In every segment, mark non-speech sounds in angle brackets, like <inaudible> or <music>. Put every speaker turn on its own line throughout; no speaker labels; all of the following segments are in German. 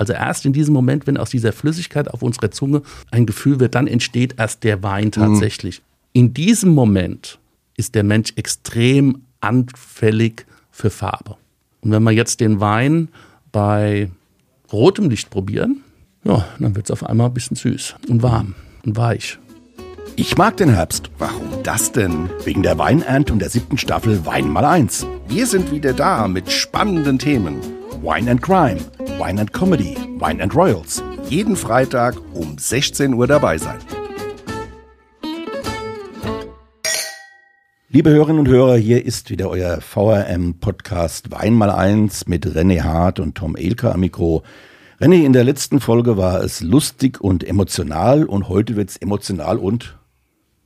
Also erst in diesem Moment, wenn aus dieser Flüssigkeit auf unserer Zunge ein Gefühl wird, dann entsteht erst der Wein mhm. tatsächlich. Mhm. In diesem Moment ist der Mensch extrem anfällig für Farbe. Und wenn wir jetzt den Wein bei rotem Licht probieren, ja, dann wird es auf einmal ein bisschen süß und warm und weich.
Ich mag den Herbst. Warum das denn? Wegen der Weinernte und der siebten Staffel Wein mal eins. Wir sind wieder da mit spannenden Themen. Wine and Crime, Wine and Comedy, Wine and Royals. Jeden Freitag um 16 Uhr dabei sein. Liebe Hörerinnen und Hörer, hier ist wieder euer VRM-Podcast Wein mal eins mit René Hart und Tom Elke am Mikro. René, in der letzten Folge war es lustig und emotional und heute wird es emotional und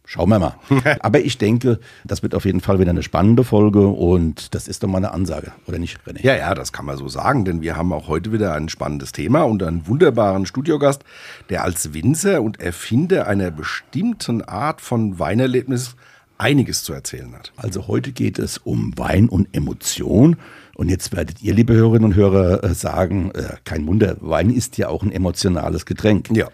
Schauen wir mal. <laughs> Aber ich denke, das wird auf jeden Fall wieder eine spannende Folge und das ist doch mal eine Ansage, oder nicht,
René? Ja, ja, das kann man so sagen, denn wir haben auch heute wieder ein spannendes Thema und einen wunderbaren Studiogast, der als Winzer und Erfinder einer bestimmten Art von Weinerlebnis einiges zu erzählen hat.
Also heute geht es um Wein und Emotion. Und jetzt werdet ihr, liebe Hörerinnen und Hörer, äh, sagen, äh, kein Wunder, Wein ist ja auch ein emotionales Getränk.
Ja.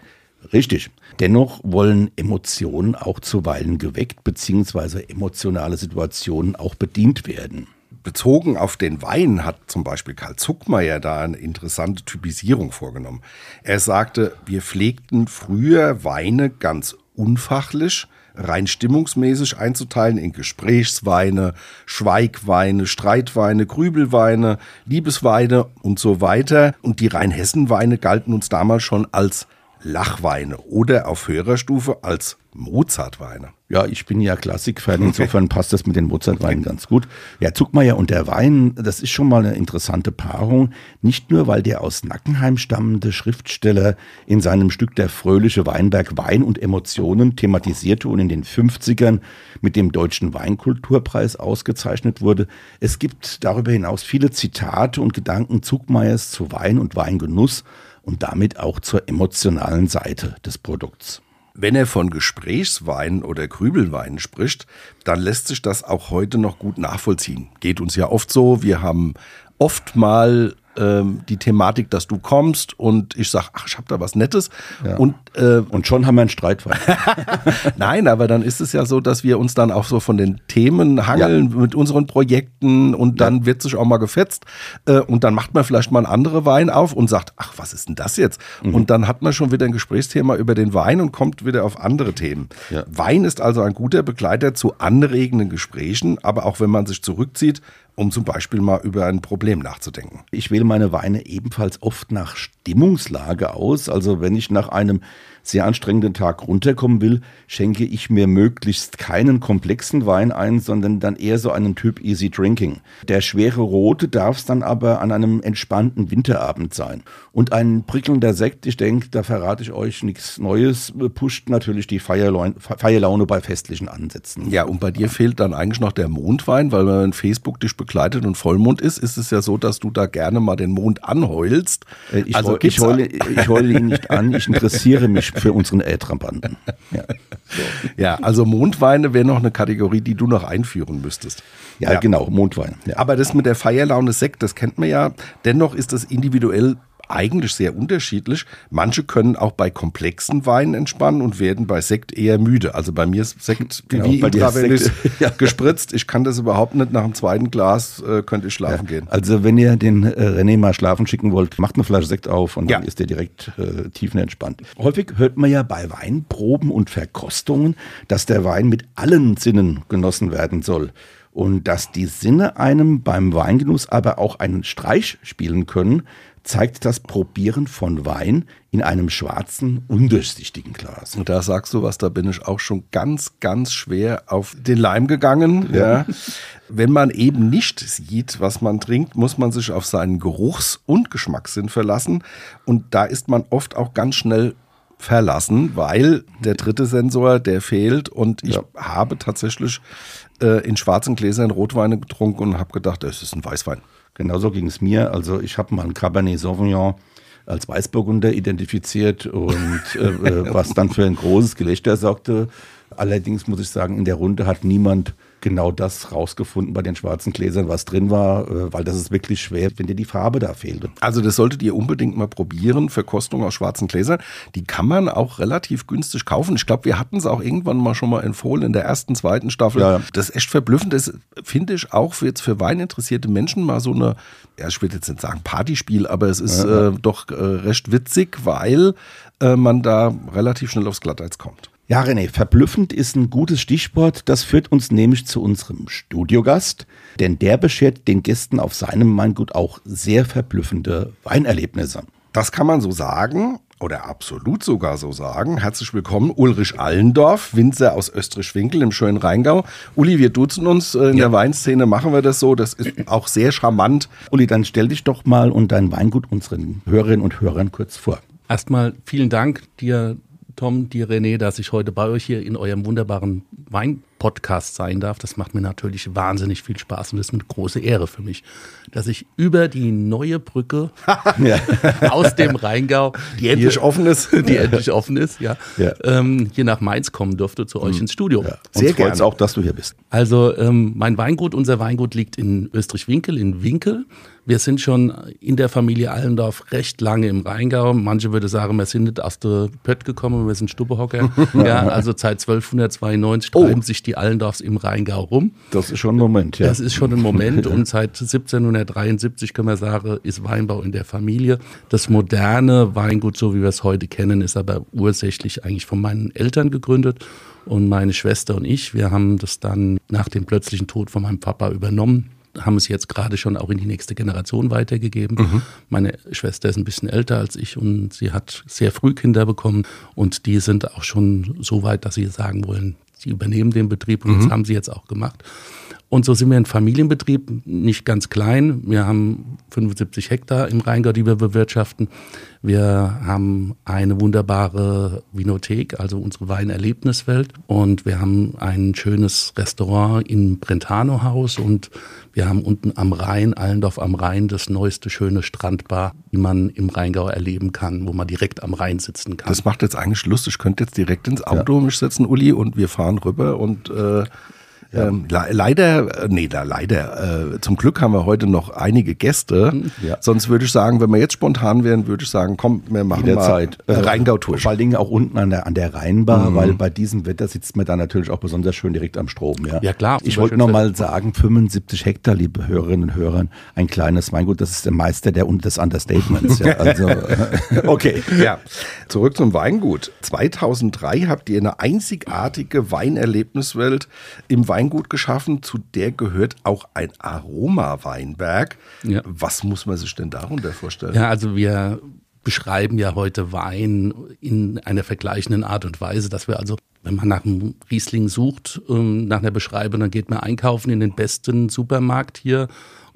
Richtig. Dennoch wollen Emotionen auch zuweilen geweckt, beziehungsweise emotionale Situationen auch bedient werden.
Bezogen auf den Wein hat zum Beispiel Karl Zuckmeier da eine interessante Typisierung vorgenommen. Er sagte, wir pflegten früher Weine ganz unfachlich, rein stimmungsmäßig einzuteilen in Gesprächsweine, Schweigweine, Streitweine, Grübelweine, Liebesweine und so weiter. Und die Rheinhessenweine galten uns damals schon als Lachweine oder auf höherer Stufe als Mozartweine.
Ja, ich bin ja Klassikfan, insofern passt das mit den Mozartweinen ganz gut. Ja, Zuckmeier und der Wein, das ist schon mal eine interessante Paarung. Nicht nur, weil der aus Nackenheim stammende Schriftsteller in seinem Stück Der fröhliche Weinberg Wein und Emotionen thematisierte und in den 50ern mit dem Deutschen Weinkulturpreis ausgezeichnet wurde. Es gibt darüber hinaus viele Zitate und Gedanken Zuckmeiers zu Wein und Weingenuss und damit auch zur emotionalen Seite des Produkts.
Wenn er von Gesprächsweinen oder Grübelweinen spricht, dann lässt sich das auch heute noch gut nachvollziehen. Geht uns ja oft so. Wir haben oft mal ähm, die Thematik, dass du kommst und ich sage, ach, ich habe da was Nettes.
Ja. Und, äh, und schon haben wir einen Streitfall. <laughs>
Nein, aber dann ist es ja so, dass wir uns dann auch so von den Themen hangeln ja. mit unseren Projekten und dann ja. wird sich auch mal gefetzt äh, und dann macht man vielleicht mal einen anderen Wein auf und sagt, ach, was ist denn das jetzt? Mhm. Und dann hat man schon wieder ein Gesprächsthema über den Wein und kommt wieder auf andere Themen. Wein ist also ein guter Begleiter zu anregenden Gesprächen, aber auch wenn man sich zurückzieht, um zum Beispiel mal über ein Problem nachzudenken.
Ich wähle meine Weine ebenfalls oft nach Stimmungslage aus. Also wenn ich nach einem sehr anstrengenden Tag runterkommen will, schenke ich mir möglichst keinen komplexen Wein ein, sondern dann eher so einen Typ Easy Drinking. Der schwere Rote darf es dann aber an einem entspannten Winterabend sein. Und ein prickelnder Sekt, ich denke, da verrate ich euch nichts Neues, pusht natürlich die Feierlaune bei festlichen Ansätzen.
Ja, und bei dir fehlt dann eigentlich noch der Mondwein, weil wenn Facebook dich begleitet und Vollmond ist, ist es ja so, dass du da gerne mal den Mond anheulst.
Äh, ich, also ich, heule, ich heule ihn nicht an, ich interessiere mich für unseren Ältrambanten.
Ja. <laughs> So. ja, also Mondweine wäre noch eine Kategorie, die du noch einführen müsstest.
Ja, ja. genau, Mondwein.
Ja. Aber das mit der Feierlaune Sekt, das kennt man ja. Dennoch ist das individuell eigentlich sehr unterschiedlich. Manche können auch bei komplexen Weinen entspannen und werden bei Sekt eher müde. Also bei mir ist Sekt genau, wie intravenös <laughs> ja. gespritzt. Ich kann das überhaupt nicht. Nach dem zweiten Glas äh, könnte ich schlafen ja. gehen.
Also wenn ihr den äh, René mal schlafen schicken wollt, macht eine Flasche Sekt auf und dann ist der direkt äh, tiefenentspannt. Häufig hört man ja bei Weinproben und Verkostungen, dass der Wein mit allen Sinnen genossen werden soll und dass die Sinne einem beim Weingenuss aber auch einen Streich spielen können, zeigt das Probieren von Wein in einem schwarzen, undurchsichtigen Glas.
Und da sagst du was, da bin ich auch schon ganz, ganz schwer auf den Leim gegangen. Ja. ja. Wenn man eben nicht sieht, was man trinkt, muss man sich auf seinen Geruchs- und Geschmackssinn verlassen. Und da ist man oft auch ganz schnell verlassen, weil der dritte Sensor, der fehlt. Und ich ja. habe tatsächlich äh, in schwarzen Gläsern Rotweine getrunken und habe gedacht, es ist ein Weißwein.
Genauso ging es mir. Also ich habe mal ein Cabernet Sauvignon als Weißburgunder identifiziert und äh, äh, <laughs> was dann für ein großes Gelächter sorgte. Allerdings muss ich sagen, in der Runde hat niemand genau das rausgefunden bei den schwarzen Gläsern, was drin war, äh, weil das ist wirklich schwer, wenn dir die Farbe da fehlt.
Also das solltet ihr unbedingt mal probieren, Verkostung aus schwarzen Gläsern. Die kann man auch relativ günstig kaufen. Ich glaube, wir hatten es auch irgendwann mal schon mal empfohlen in der ersten, zweiten Staffel. Ja. Das ist echt verblüffend. Das finde ich auch für, jetzt für weininteressierte Menschen mal so eine, ja, ich würde jetzt nicht sagen Partyspiel, aber es ist ja. äh, doch äh, recht witzig, weil äh, man da relativ schnell aufs Glatteis kommt.
Ja, René, verblüffend ist ein gutes Stichwort. Das führt uns nämlich zu unserem Studiogast, denn der beschert den Gästen auf seinem Weingut auch sehr verblüffende Weinerlebnisse.
Das kann man so sagen oder absolut sogar so sagen. Herzlich willkommen, Ulrich Allendorf, Winzer aus Österreich-Winkel im schönen Rheingau. Uli, wir duzen uns. Äh, in ja. der Weinszene machen wir das so. Das ist auch sehr charmant.
Uli, dann stell dich doch mal und dein Weingut unseren Hörerinnen und Hörern kurz vor.
Erstmal vielen Dank dir, Tom, dir René, dass ich heute bei euch hier in eurem wunderbaren Wein-Podcast sein darf. Das macht mir natürlich wahnsinnig viel Spaß und ist eine große Ehre für mich, dass ich über die neue Brücke <laughs> <laughs> aus dem Rheingau,
die endlich hier, offen ist, <laughs>
die endlich offen ist, ja, ja. Ähm, hier nach Mainz kommen durfte zu euch mhm. ins Studio. Ja.
Sehr gerne auch, dass du hier bist.
Also ähm, mein Weingut, unser Weingut liegt in Österreich-Winkel, in Winkel. Wir sind schon in der Familie Allendorf recht lange im Rheingau. Manche würde sagen, wir sind nicht aus der Pött gekommen, wir sind Stubbehocker. ja, also seit 1292 treiben oh. sich die Allendorfs im Rheingau rum.
Das ist schon ein Moment,
ja. Das ist schon ein Moment und seit 1773 können wir sagen, ist Weinbau in der Familie. Das moderne Weingut, so wie wir es heute kennen, ist aber ursächlich eigentlich von meinen Eltern gegründet. Und meine Schwester und ich, wir haben das dann nach dem plötzlichen Tod von meinem Papa übernommen haben es jetzt gerade schon auch in die nächste Generation weitergegeben. Mhm. Meine Schwester ist ein bisschen älter als ich und sie hat sehr früh Kinder bekommen und die sind auch schon so weit, dass sie sagen wollen, sie übernehmen den Betrieb und mhm. das haben sie jetzt auch gemacht. Und so sind wir ein Familienbetrieb, nicht ganz klein. Wir haben 75 Hektar im Rheingau, die wir bewirtschaften. Wir haben eine wunderbare Vinothek, also unsere Weinerlebniswelt. Und wir haben ein schönes Restaurant im Brentano-Haus. Und wir haben unten am Rhein, Allendorf am Rhein, das neueste schöne Strandbar, die man im Rheingau erleben kann, wo man direkt am Rhein sitzen kann.
Das macht jetzt eigentlich Lust. Ich könnte jetzt direkt ins Auto ja. mich setzen, Uli, und wir fahren rüber und äh, ja. Ähm, leider, äh, nee, da leider. Äh, zum Glück haben wir heute noch einige Gäste. <laughs> Ja. Sonst würde ich sagen, wenn wir jetzt spontan wären, würde ich sagen, komm, wir machen
Jederzeit.
mal äh, Rheingau-Tour.
Vor allen Dingen auch unten an der, an der Rheinbar, mhm. weil bei diesem Wetter sitzt man da natürlich auch besonders schön direkt am Strom. Ja,
ja klar.
Ich wollte noch mal sagen, 75 Hektar, liebe Hörerinnen und Hörer, ein kleines Weingut, das ist der Meister der und des Understatements. ja. Also, <laughs> <laughs>
okay. Ja. Zurück zum Weingut. 2003 habt ihr eine einzigartige Weinerlebniswelt im Weingut Weingut geschaffen, zu der gehört auch ein Aroma-Weinberg. Ja. Was muss man sich denn darunter vorstellen?
Ja, also wir beschreiben ja heute Wein in einer vergleichenden Art und Weise, dass wir also, wenn man nach einem Riesling sucht, ähm, nach einer Beschreibung, dann geht man einkaufen in den besten Supermarkt hier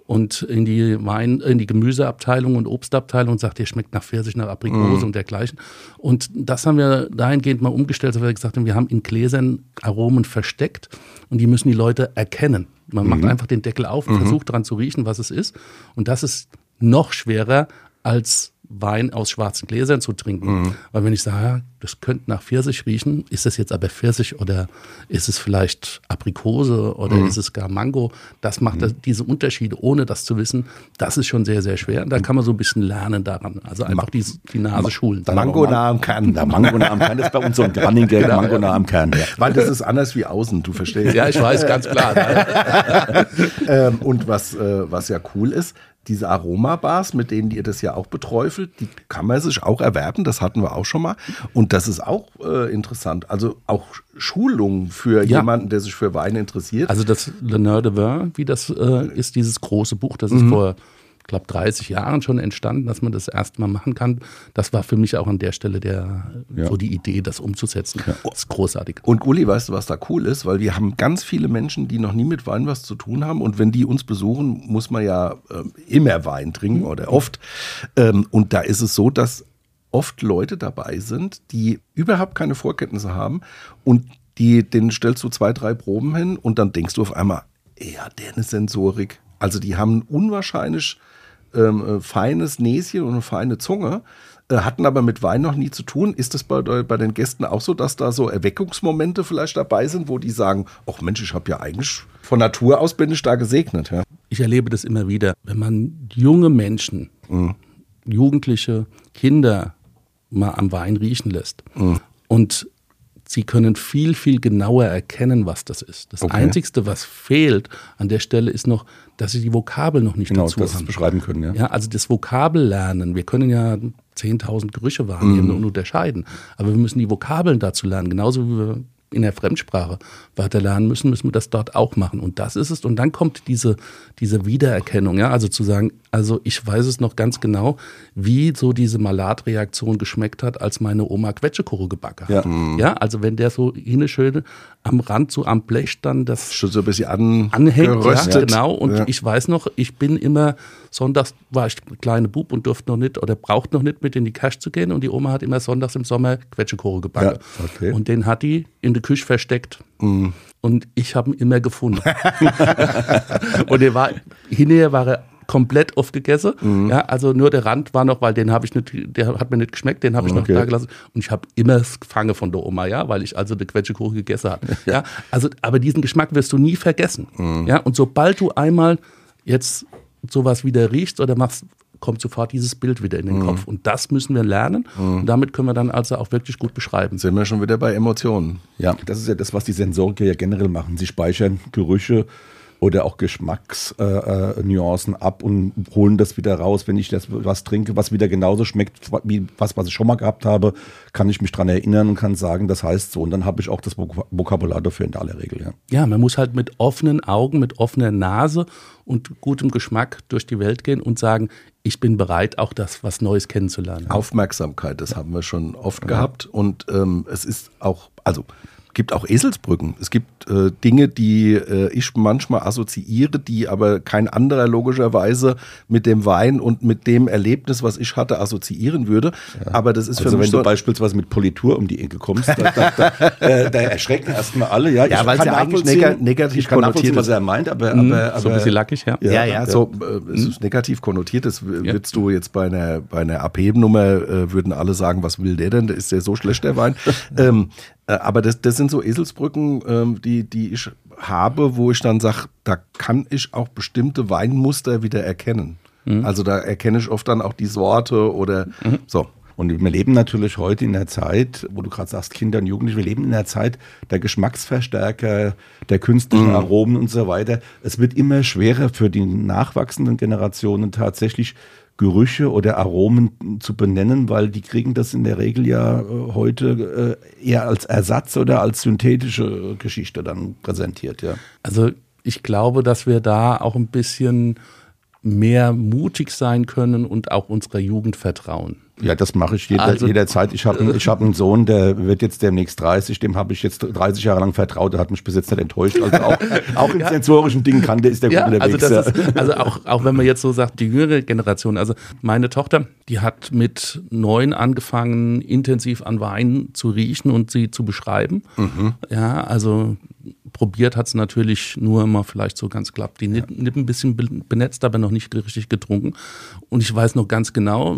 und in die Wein, in die Gemüseabteilung und Obstabteilung und sagt, der schmeckt nach Pfirsich, nach Aprikose mm. und dergleichen. Und das haben wir dahingehend mal umgestellt, dass wir gesagt haben, wir haben in Gläsern Aromen versteckt und die müssen die Leute erkennen. Man mhm. macht einfach den Deckel auf und mhm. versucht daran zu riechen, was es ist. Und das ist noch schwerer als Wein aus schwarzen Gläsern zu trinken. Mhm. Weil wenn ich sage, das könnte nach Pfirsich riechen, ist das jetzt aber Pfirsich oder ist es vielleicht Aprikose oder mhm. ist es gar Mango? Das macht mhm. diese Unterschiede, ohne das zu wissen, das ist schon sehr, sehr schwer. Und da kann man so ein bisschen lernen daran. Also einfach die, die Nase schulen.
Mango nah am Kern. Der Mango nah am Kern ist bei uns so ein Running Gag, genau. Mango nah am Kern. Ja.
Weil das ist anders wie außen, du verstehst.
Ja, ich weiß, ganz klar. <laughs>
ähm, und was, äh, was ja cool ist, diese Aromabars, mit denen ihr das ja auch beträufelt, die kann man sich auch erwerben, das hatten wir auch schon mal. Und das ist auch äh, interessant. Also auch Schulungen für ja. jemanden, der sich für Wein interessiert.
Also das Le Neur de Vin, wie das äh, ist, dieses große Buch, das ist mhm. vor glaube, 30 Jahren schon entstanden, dass man das erstmal machen kann. Das war für mich auch an der Stelle der, ja. so die Idee, das umzusetzen. Ja. Das ist großartig.
Und Uli, weißt du, was da cool ist? Weil wir haben ganz viele Menschen, die noch nie mit Wein was zu tun haben. Und wenn die uns besuchen, muss man ja äh, immer Wein trinken mhm. oder oft. Ähm, und da ist es so, dass oft Leute dabei sind, die überhaupt keine Vorkenntnisse haben und die, denen stellst du zwei, drei Proben hin und dann denkst du auf einmal, ja, der eine Sensorik. Also die haben unwahrscheinlich ähm, äh, feines Näschen und eine feine Zunge. äh, hatten aber mit Wein noch nie zu tun. Ist das bei, bei den Gästen auch so, dass da so Erweckungsmomente vielleicht dabei sind, wo die sagen, ach Mensch, ich habe ja eigentlich von Natur aus bin ich da gesegnet. Ja.
Ich erlebe das immer wieder, wenn man junge Menschen, mhm. Jugendliche, Kinder mal am Wein riechen lässt mhm. und sie können viel, viel genauer erkennen, was das ist. Das okay. Einzige, was fehlt an der Stelle, ist noch, dass sie die Vokabel noch nicht
genau,
dazu
dass haben. beschreiben können. Ja.
ja, also das Vokabellernen. Wir können ja 10.000 Gerüche wahrnehmen mhm. und unterscheiden, aber wir müssen die Vokabeln dazu lernen, genauso wie wir in der Fremdsprache weiter lernen müssen, müssen wir das dort auch machen. Und das ist es. Und dann kommt diese, diese Wiedererkennung, ja, also zu sagen, also ich weiß es noch ganz genau, wie so diese Malatreaktion geschmeckt hat, als meine Oma Quetschekuche gebacken hat. Ja. Mhm. ja, also wenn der so schön am Rand so am Blech dann das
schon so ein bisschen an,
anhängt, ja, genau. Und ja. ich weiß noch, ich bin immer sonntags war ich kleine Bub und durfte noch nicht oder brauchte noch nicht mit in die Kasch zu gehen und die Oma hat immer sonntags im Sommer Quetschekuche gebacken. Ja, okay. Und den hat die in der Küche versteckt. Mhm. Und ich habe ihn immer gefunden. <laughs> und er war hinterher war er komplett aufgegessen. Mhm. Ja, also nur der Rand war noch, weil den habe ich nicht, der hat mir nicht geschmeckt, den habe ich okay. noch da gelassen. Und ich habe immer das gefangen von der Oma, ja, weil ich also eine Quetschekuche gegessen habe. <laughs> ja, also, aber diesen Geschmack wirst du nie vergessen. Mhm. Ja, und sobald du einmal jetzt sowas wieder riechst oder machst, kommt sofort dieses Bild wieder in den mhm. Kopf. Und das müssen wir lernen. Mhm. Und damit können wir dann also auch wirklich gut beschreiben.
Sind wir schon wieder bei Emotionen.
Ja, das ist ja das, was die Sensoriker ja generell machen. Sie speichern Gerüche oder auch Geschmacksnuancen äh, äh ab und holen das wieder raus. Wenn ich das was trinke, was wieder genauso schmeckt wie was, was ich schon mal gehabt habe, kann ich mich daran erinnern und kann sagen, das heißt so. Und dann habe ich auch das Vokabular dafür in aller Regel. Ja.
ja, man muss halt mit offenen Augen, mit offener Nase und gutem Geschmack durch die Welt gehen und sagen, ich bin bereit, auch das was Neues kennenzulernen.
Aufmerksamkeit, das haben wir schon oft ja. gehabt. Und ähm, es ist auch, also gibt auch Eselsbrücken. Es gibt äh, Dinge, die äh, ich manchmal assoziiere, die aber kein anderer logischerweise mit dem Wein und mit dem Erlebnis, was ich hatte, assoziieren würde. Ja. Aber das ist
also
für
mich wenn du beispielsweise mit Politur um die Ecke kommst, da, da, da, <laughs> äh, da erschrecken erstmal alle. Ja,
ja weil es ja eigentlich neg negativ
ich kann konnotiert ist. was er meint, aber,
mhm, aber, aber so ein bisschen lackig, ja.
Ja, ja, ja so äh, es ist negativ konnotiert. Das würdest du jetzt bei einer bei einer Abhebennummer äh, würden alle sagen, was will der denn? Ist der so schlecht der Wein? <laughs> ähm, äh, aber das, das sind so Eselsbrücken, ähm, die, die ich habe, wo ich dann sage, da kann ich auch bestimmte Weinmuster wieder erkennen. Mhm. Also da erkenne ich oft dann auch die Sorte oder mhm. so.
Und wir leben natürlich heute in der Zeit, wo du gerade sagst, Kinder und Jugendliche, wir leben in der Zeit der Geschmacksverstärker, der künstlichen mhm. Aromen und so weiter. Es wird immer schwerer für die nachwachsenden Generationen tatsächlich Gerüche oder Aromen zu benennen, weil die kriegen das in der Regel ja äh, heute äh, eher als Ersatz oder als synthetische Geschichte dann präsentiert, ja.
Also ich glaube, dass wir da auch ein bisschen mehr mutig sein können und auch unserer Jugend vertrauen.
Ja, das mache ich jeder, also, jederzeit. Ich habe ich hab einen Sohn, der wird jetzt demnächst 30, dem habe ich jetzt 30 Jahre lang vertraut, der hat mich bis jetzt nicht enttäuscht. Also auch, <laughs> auch im ja. sensorischen Dingen kann der, ist der ja, gut
unterwegs. Also, das ist, also auch, auch wenn man jetzt so sagt, die jüngere Generation, also meine Tochter, die hat mit neun angefangen, intensiv an Wein zu riechen und sie zu beschreiben. Mhm. Ja, also probiert hat es natürlich nur mal vielleicht so ganz klapp die Nippen, Nippen ein bisschen benetzt, aber noch nicht richtig getrunken. Und ich weiß noch ganz genau,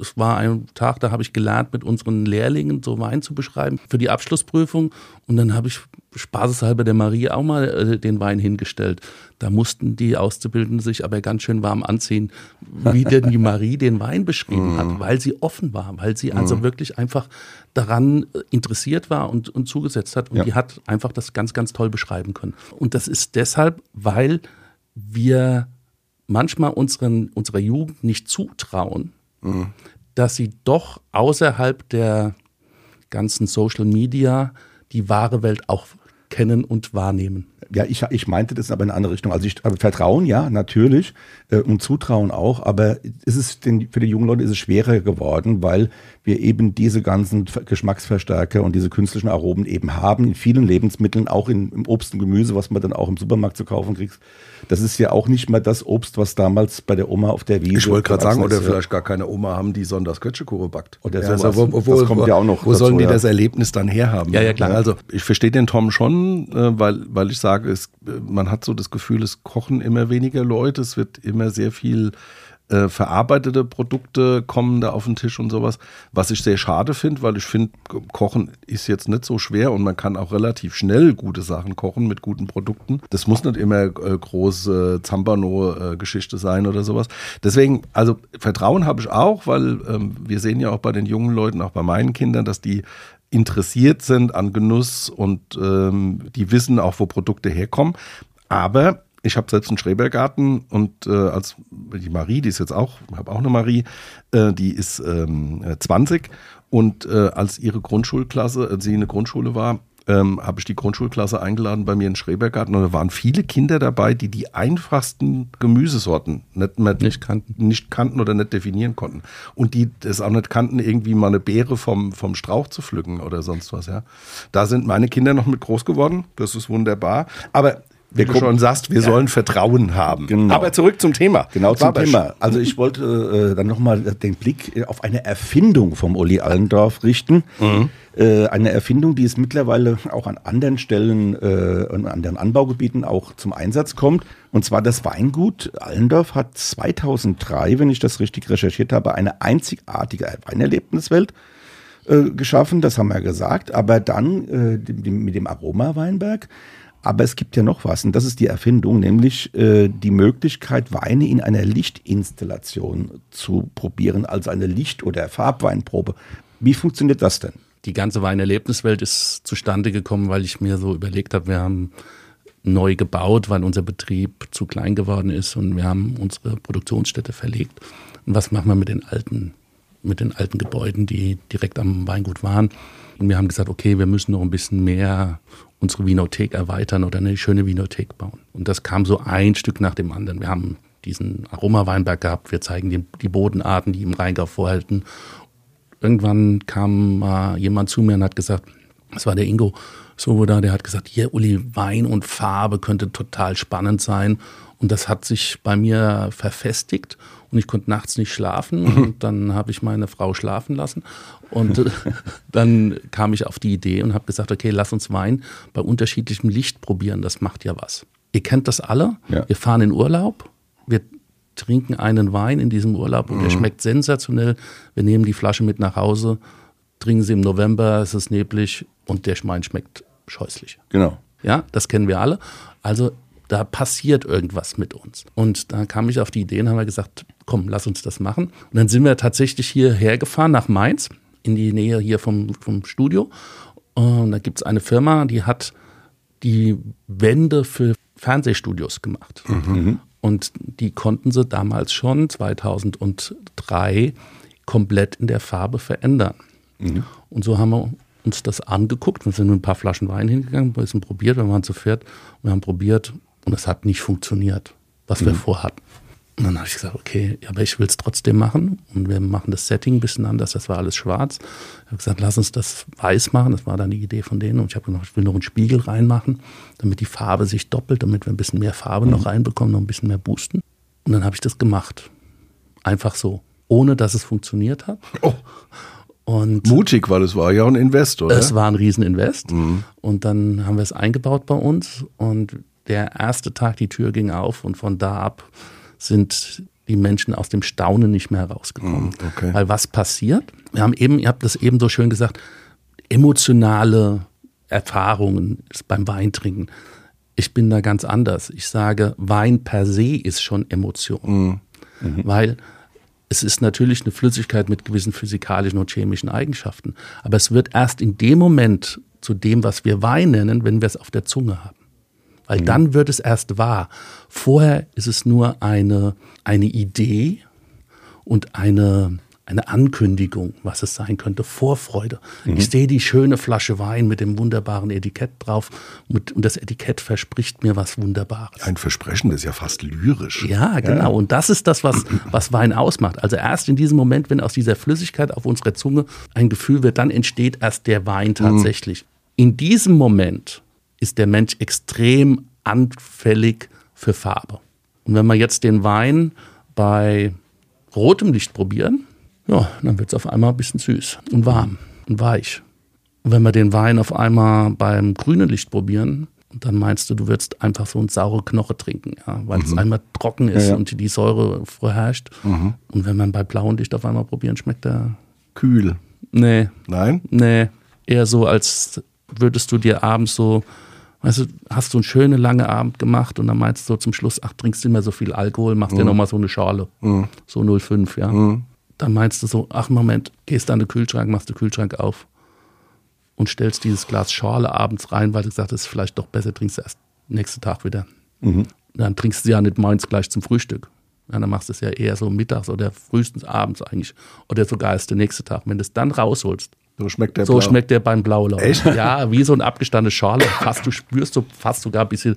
es war ein Tag, da habe ich gelernt, mit unseren Lehrlingen so Wein zu beschreiben für die Abschlussprüfung. Und dann habe ich spaßeshalber der Marie auch mal äh, den Wein hingestellt. Da mussten die Auszubildenden sich aber ganz schön warm anziehen, wie denn die Marie den Wein beschrieben hat, mhm. weil sie offen war, weil sie also mhm. wirklich einfach daran äh, interessiert war und, und zugesetzt hat. Und ja. die hat einfach das ganz, ganz toll beschreiben können. Und das ist deshalb, weil wir manchmal unseren, unserer Jugend nicht zutrauen, mhm. dass sie doch außerhalb der ganzen Social Media die wahre Welt auch kennen und wahrnehmen.
Ja, ich, ich meinte das aber in eine andere Richtung. Also ich, aber Vertrauen, ja, natürlich, äh, und Zutrauen auch, aber ist es den, für die jungen Leute ist es schwerer geworden, weil wir eben diese ganzen Geschmacksverstärker und diese künstlichen Aromen eben haben in vielen Lebensmitteln, auch in, im Obst und Gemüse, was man dann auch im Supermarkt zu kaufen kriegt. Das ist ja auch nicht mehr das Obst, was damals bei der Oma auf der Wiese.
Ich wollte gerade sagen, oder vielleicht gar keine Oma haben, die sonntags Kötschekuche backt.
Oder ja, sowas. Also, wo, wo, das kommt ja auch noch.
Wo dazu, sollen die ja. das Erlebnis dann herhaben?
Ja, ja, klar.
Also ich verstehe den Tom schon, äh, weil, weil ich sage, es, man hat so das Gefühl, es kochen immer weniger Leute, es wird immer sehr viel äh, verarbeitete Produkte kommen da auf den Tisch und sowas, was ich sehr schade finde, weil ich finde, Kochen ist jetzt nicht so schwer und man kann auch relativ schnell gute Sachen kochen mit guten Produkten. Das muss nicht immer äh, große Zampano-Geschichte sein oder sowas. Deswegen, also Vertrauen habe ich auch, weil ähm, wir sehen ja auch bei den jungen Leuten, auch bei meinen Kindern, dass die interessiert sind an Genuss und ähm, die wissen auch, wo Produkte herkommen. Aber ich habe selbst einen Schrebergarten und äh, als die Marie, die ist jetzt auch, ich habe auch eine Marie, äh, die ist ähm, 20 und äh, als ihre Grundschulklasse, als sie in der Grundschule war, ähm, habe ich die Grundschulklasse eingeladen bei mir in Schrebergarten und da waren viele Kinder dabei, die die einfachsten Gemüsesorten nicht, nicht, kannten. nicht kannten oder nicht definieren konnten. Und die es auch nicht kannten, irgendwie mal eine Beere vom, vom Strauch zu pflücken oder sonst was. Ja. Da sind meine Kinder noch mit groß geworden, das ist wunderbar. Aber wie du schon sagst, wir ja. sollen Vertrauen haben.
Genau.
Aber zurück zum Thema.
Genau zum Thema. Also ich wollte äh, dann nochmal den Blick äh, auf eine Erfindung vom Uli Allendorf richten. Mhm. Äh, eine Erfindung, die es mittlerweile auch an anderen Stellen äh, und an anderen Anbaugebieten auch zum Einsatz kommt. Und zwar das Weingut Allendorf hat 2003, wenn ich das richtig recherchiert habe, eine einzigartige Weinerlebniswelt äh, geschaffen. Das haben wir gesagt. Aber dann äh, mit dem Aroma-Weinberg aber es gibt ja noch was, und das ist die Erfindung, nämlich äh, die Möglichkeit, Weine in einer Lichtinstallation zu probieren, also eine Licht- oder Farbweinprobe. Wie funktioniert das denn?
Die ganze Weinerlebniswelt ist zustande gekommen, weil ich mir so überlegt habe, wir haben neu gebaut, weil unser Betrieb zu klein geworden ist und wir haben unsere Produktionsstätte verlegt. Und was machen wir mit den alten, mit den alten Gebäuden, die direkt am Weingut waren? Und wir haben gesagt, okay, wir müssen noch ein bisschen mehr unsere Vinothek erweitern oder eine schöne Vinothek bauen. Und das kam so ein Stück nach dem anderen. Wir haben diesen Aromaweinberg gehabt, wir zeigen die, die Bodenarten, die im Rheingau vorhalten. Irgendwann kam äh, jemand zu mir und hat gesagt, das war der Ingo Svoboda, der hat gesagt, hier Uli, Wein und Farbe könnte total spannend sein. Und das hat sich bei mir verfestigt und ich konnte nachts nicht schlafen. <laughs> Und dann habe ich meine Frau schlafen lassen. Und <laughs> dann kam ich auf die Idee und habe gesagt, okay, lass uns Wein bei unterschiedlichem Licht probieren. Das macht ja was. Ihr kennt das alle. Ja. Wir fahren in Urlaub. Wir trinken einen Wein in diesem Urlaub und mhm. der schmeckt sensationell. Wir nehmen die Flasche mit nach Hause, trinken sie im November, es ist neblig und der Wein schmeckt scheußlich.
Genau.
Ja, das kennen wir alle. Also da passiert irgendwas mit uns. Und da kam ich auf die Idee und haben wir gesagt, komm, lass uns das machen. Und dann sind wir tatsächlich hierher gefahren nach Mainz, in die Nähe hier vom, vom Studio. Und da gibt es eine Firma, die hat die Wände für Fernsehstudios gemacht. Mhm. Und die konnten sie damals schon, 2003, komplett in der Farbe verändern. Mhm. Und so haben wir uns das angeguckt. Wir sind mit ein paar Flaschen Wein hingegangen, ein bisschen probiert, wir waren zu viert. Wir haben probiert und es hat nicht funktioniert, was mhm. wir vorhatten. Und dann habe ich gesagt, okay, aber ich will es trotzdem machen. Und wir machen das Setting ein bisschen anders. Das war alles schwarz. Ich habe gesagt, lass uns das weiß machen. Das war dann die Idee von denen. Und ich habe gesagt, ich will noch einen Spiegel reinmachen, damit die Farbe sich doppelt, damit wir ein bisschen mehr Farbe mhm. noch reinbekommen, noch ein bisschen mehr boosten. Und dann habe ich das gemacht. Einfach so. Ohne dass es funktioniert hat. Oh.
Und Mutig, weil es war ja ein Invest, oder?
Es war ein Rieseninvest. Mhm. Und dann haben wir es eingebaut bei uns. Und der erste Tag, die Tür ging auf und von da ab sind die Menschen aus dem Staunen nicht mehr herausgekommen. Hm, okay. Weil was passiert? Wir haben eben, ihr habt das eben so schön gesagt, emotionale Erfahrungen beim Weintrinken. Ich bin da ganz anders. Ich sage, Wein per se ist schon Emotion. Mhm. Mhm. Weil es ist natürlich eine Flüssigkeit mit gewissen physikalischen und chemischen Eigenschaften. Aber es wird erst in dem Moment zu dem, was wir Wein nennen, wenn wir es auf der Zunge haben weil mhm. dann wird es erst wahr. Vorher ist es nur eine, eine Idee und eine, eine Ankündigung, was es sein könnte, Vorfreude. Mhm. Ich sehe die schöne Flasche Wein mit dem wunderbaren Etikett drauf und, und das Etikett verspricht mir was Wunderbares.
Ein Versprechen ist ja fast lyrisch.
Ja, genau. Ja. Und das ist das, was, was Wein ausmacht. Also erst in diesem Moment, wenn aus dieser Flüssigkeit auf unserer Zunge ein Gefühl wird, dann entsteht erst der Wein mhm. tatsächlich. Mhm. In diesem Moment ist der Mensch extrem anfällig für Farbe. Und wenn wir jetzt den Wein bei rotem Licht probieren, ja, dann wird es auf einmal ein bisschen süß und warm und weich. Und wenn wir den Wein auf einmal beim grünen Licht probieren, dann meinst du, du würdest einfach so eine saure Knoche trinken, ja, weil es einmal trocken ist
Ja, ja.
und die Säure vorherrscht. Und wenn man bei blauen Licht auf einmal probieren, schmeckt der.
Kühl.
Nee,
Nein?
nee. Eher so, als würdest du dir abends so, weißt du, hast du einen schönen langen Abend gemacht und dann meinst du so zum Schluss, ach, trinkst du immer so viel Alkohol, machst dir nochmal so eine Schale. So 0,5, ja. Dann meinst du so, ach Moment, gehst an den Kühlschrank, machst den Kühlschrank auf und stellst dieses Glas Schorle abends rein, weil du gesagt hast, vielleicht doch besser, trinkst du erst nächsten Tag wieder. Dann trinkst du ja nicht morgens gleich zum Frühstück. Ja, dann machst du es ja eher so mittags oder frühestens abends eigentlich. Oder sogar erst der nächste Tag. Wenn du es dann rausholst,
So schmeckt der
so
Blau.
schmeckt der beim Blaulauf. Ja, wie so eine abgestandene Schale. Fast, du spürst so fast sogar ein bisschen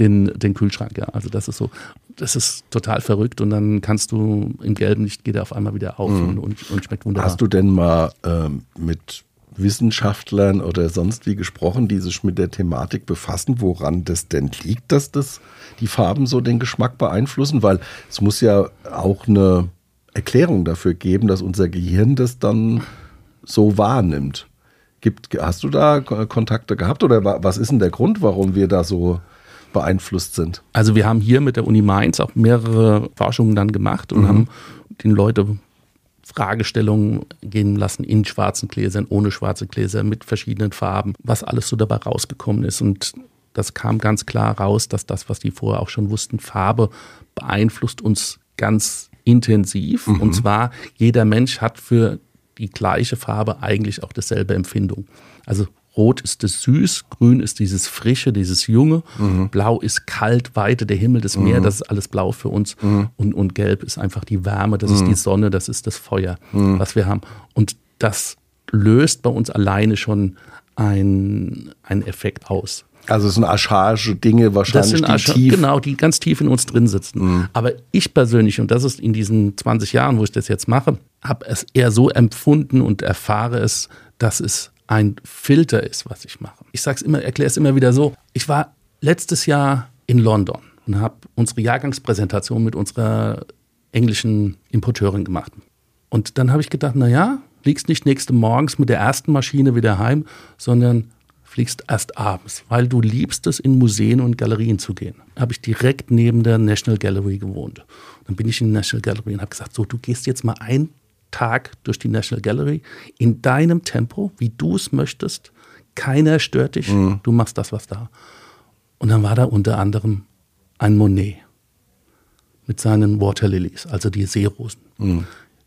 den, den Kühlschrank. Ja. Also das ist so, das ist total verrückt und dann kannst du im gelben Licht geht er auf einmal wieder auf und, und, und schmeckt wunderbar.
Mhm. Hast du denn mal ähm, mit Wissenschaftlern oder sonst wie gesprochen, die sich mit der Thematik befassen, woran das denn liegt, dass das die Farben so den Geschmack beeinflussen? Weil es muss ja auch eine Erklärung dafür geben, dass unser Gehirn das dann so wahrnimmt. Gibt, hast du da Ko- Kontakte gehabt oder wa- was ist denn der Grund, warum wir da so beeinflusst sind?
Also wir haben hier mit der Uni Mainz auch mehrere Forschungen dann gemacht und haben den Leute Fragestellungen gehen lassen in schwarzen Gläsern, ohne schwarze Gläser, mit verschiedenen Farben, was alles so dabei rausgekommen ist. Und das kam ganz klar raus, dass das, was die vorher auch schon wussten, Farbe beeinflusst uns ganz intensiv. Und zwar jeder Mensch hat für die gleiche Farbe eigentlich auch dasselbe Empfindung. Also Rot ist das süß, grün ist dieses frische, dieses junge, blau ist kalt, Weite, der Himmel, das Meer, das ist alles blau für uns. Und, und gelb ist einfach die Wärme, das ist die Sonne, das ist das Feuer, was wir haben. Und das löst bei uns alleine schon ein- einen Effekt aus.
Also es sind archaische Dinge
Das
wahrscheinlich,
sind
die tief
genau, die ganz tief in uns drin sitzen. Aber ich persönlich, und das ist in diesen 20 Jahren, wo ich das jetzt mache, habe es eher so empfunden und erfahre es, dass es ein Filter ist, was ich mache. Ich sag's immer, erkläre es immer wieder so. Ich war letztes Jahr in London und habe unsere Jahrgangspräsentation mit unserer englischen Importeurin gemacht. Und dann habe ich gedacht, na ja, fliegst nicht nächste morgens mit der ersten Maschine wieder heim, sondern fliegst erst abends, weil du liebst es, in Museen und Galerien zu gehen. Habe ich direkt neben der National Gallery gewohnt. Dann bin ich in die National Gallery und habe gesagt, so, du gehst jetzt mal einen Tag durch die National Gallery in deinem Tempo, wie du es möchtest. Keiner stört dich. Du machst das, was da. Und dann war da unter anderem ein Monet mit seinen Waterlilies, also die Seerosen.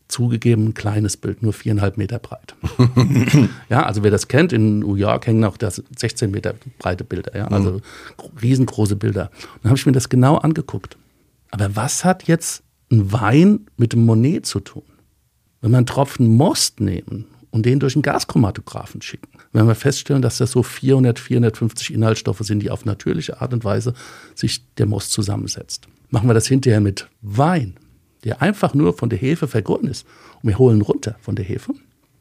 Zugegeben, ein kleines Bild, nur viereinhalb Meter breit. <laughs> ja, also wer das kennt, in New York hängen auch das 16 Meter breite Bilder, ja, also gro- riesengroße Bilder. Und dann habe ich mir das genau angeguckt. Aber was hat jetzt ein Wein mit dem Monet zu tun? Wenn wir einen Tropfen Most nehmen und den durch einen Gaschromatographen schicken, werden wir feststellen, dass das so 400, 450 Inhaltsstoffe sind, die auf natürliche Art und Weise sich der Most zusammensetzt. Machen wir das hinterher mit Wein, der einfach nur von der Hefe vergoren ist und wir holen runter von der Hefe,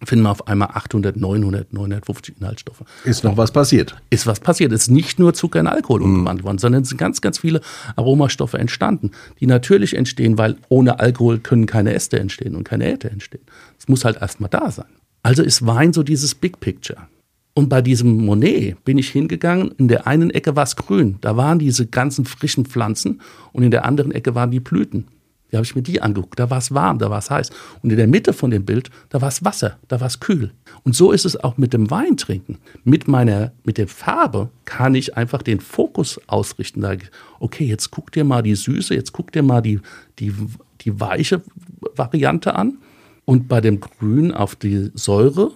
finden wir auf einmal 800, 900, 950 Inhaltsstoffe
ist noch was passiert.
ist was passiert. Es ist nicht nur Zucker in Alkohol umgewandelt worden, sondern es sind ganz, ganz viele Aromastoffe entstanden, die natürlich entstehen, weil ohne Alkohol können keine Äste entstehen und keine Äther entstehen. Es muss halt erstmal da sein. Also ist Wein so dieses Big Picture. Und bei diesem Monet bin ich hingegangen, in der einen Ecke war es grün, da waren diese ganzen frischen Pflanzen und in der anderen Ecke waren die Blüten. Da habe ich mir die angeguckt, da war es warm, da war es heiß. Und in der Mitte von dem Bild, da war es Wasser, da war es kühl. Und so ist es auch mit dem Weintrinken. Mit meiner, mit der Farbe kann ich einfach den Fokus ausrichten. Da, okay, jetzt guck dir mal die Süße, jetzt guck dir mal die, die, die weiche Variante an. Und bei dem Grün auf die Säure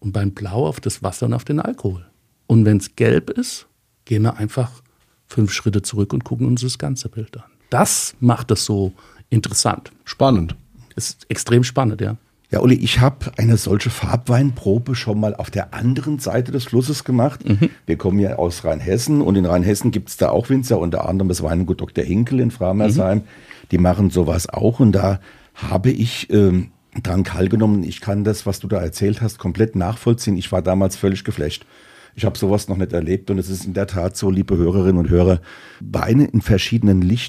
und beim Blau auf das Wasser und auf den Alkohol. Und wenn es gelb ist, gehen wir einfach fünf Schritte zurück und gucken uns das ganze Bild an. Das macht es so interessant.
Spannend.
Ist extrem spannend, ja.
Ja, Uli, ich habe eine solche Farbweinprobe schon mal auf der anderen Seite des Flusses gemacht. Wir kommen ja aus Rheinhessen und in Rheinhessen gibt es da auch Winzer, unter anderem das Weingut Dr. Hinkel in Framersheim. Die machen sowas auch und da habe ich ähm, dran teilgenommen. Ich kann das, was du da erzählt hast, komplett nachvollziehen. Ich war damals völlig geflasht. Ich habe sowas noch nicht erlebt und es ist in der Tat so, liebe Hörerinnen und Hörer, Weine in verschiedenen äh,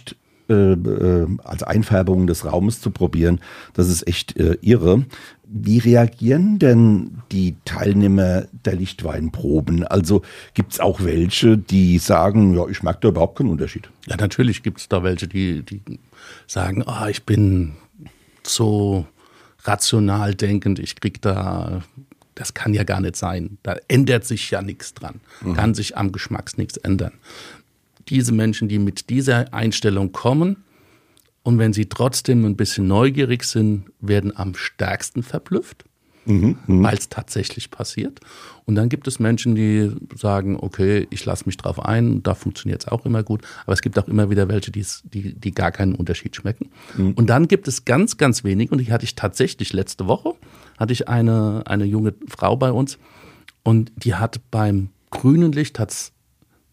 äh, als Einfärbung des Raumes zu probieren. Das ist echt äh, irre. Wie reagieren denn die Teilnehmer der Lichtweinproben? Also gibt es auch welche, die sagen, ja, ich merke da überhaupt keinen Unterschied?
Ja, natürlich gibt es da welche, die, die sagen, oh, ich bin so rational denkend, ich krieg da, das kann ja gar nicht sein. Da ändert sich ja nichts dran, mhm. kann sich am Geschmacks nichts ändern. Diese Menschen, die mit dieser Einstellung kommen, und wenn sie trotzdem ein bisschen neugierig sind, werden am stärksten verblüfft, mhm, mhm. weil es tatsächlich passiert. Und dann gibt es Menschen, die sagen, okay, ich lasse mich drauf ein, da funktioniert es auch immer gut. Aber es gibt auch immer wieder welche, die, die gar keinen Unterschied schmecken. Mhm. Und dann gibt es ganz, ganz wenig, und die hatte ich tatsächlich letzte Woche, hatte ich eine, eine junge Frau bei uns und die hat beim grünen Licht hat's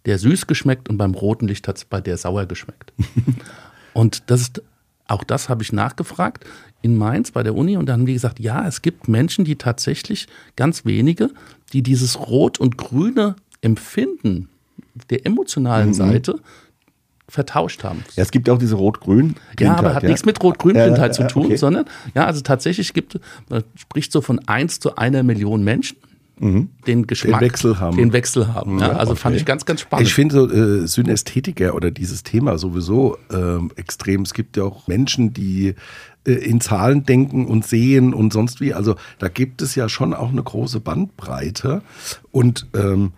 der süß geschmeckt und beim roten Licht hat es bei der sauer geschmeckt. <laughs> Und das ist, auch das habe ich nachgefragt in Mainz bei der Uni und dann haben die gesagt, ja, es gibt Menschen, die tatsächlich, ganz wenige, die dieses Rot und Grüne Empfinden der emotionalen mhm. Seite vertauscht haben.
Ja, es gibt auch diese Rot-Grün.
Ja, aber hat ja. nichts mit Rot-Grün-Blindheit äh, äh, zu tun, okay. sondern ja, also tatsächlich gibt, man spricht so von 1 zu einer Million Menschen mhm. den Geschmack,
den Wechsel haben.
Den Wechsel haben. Ja, also okay. fand ich ganz, ganz spannend.
Ich finde so äh, Synästhetiker oder dieses Thema sowieso äh, extrem. Es gibt ja auch Menschen, die äh, in Zahlen denken und sehen und sonst wie. Also da gibt es ja schon auch eine große Bandbreite. Und ähm,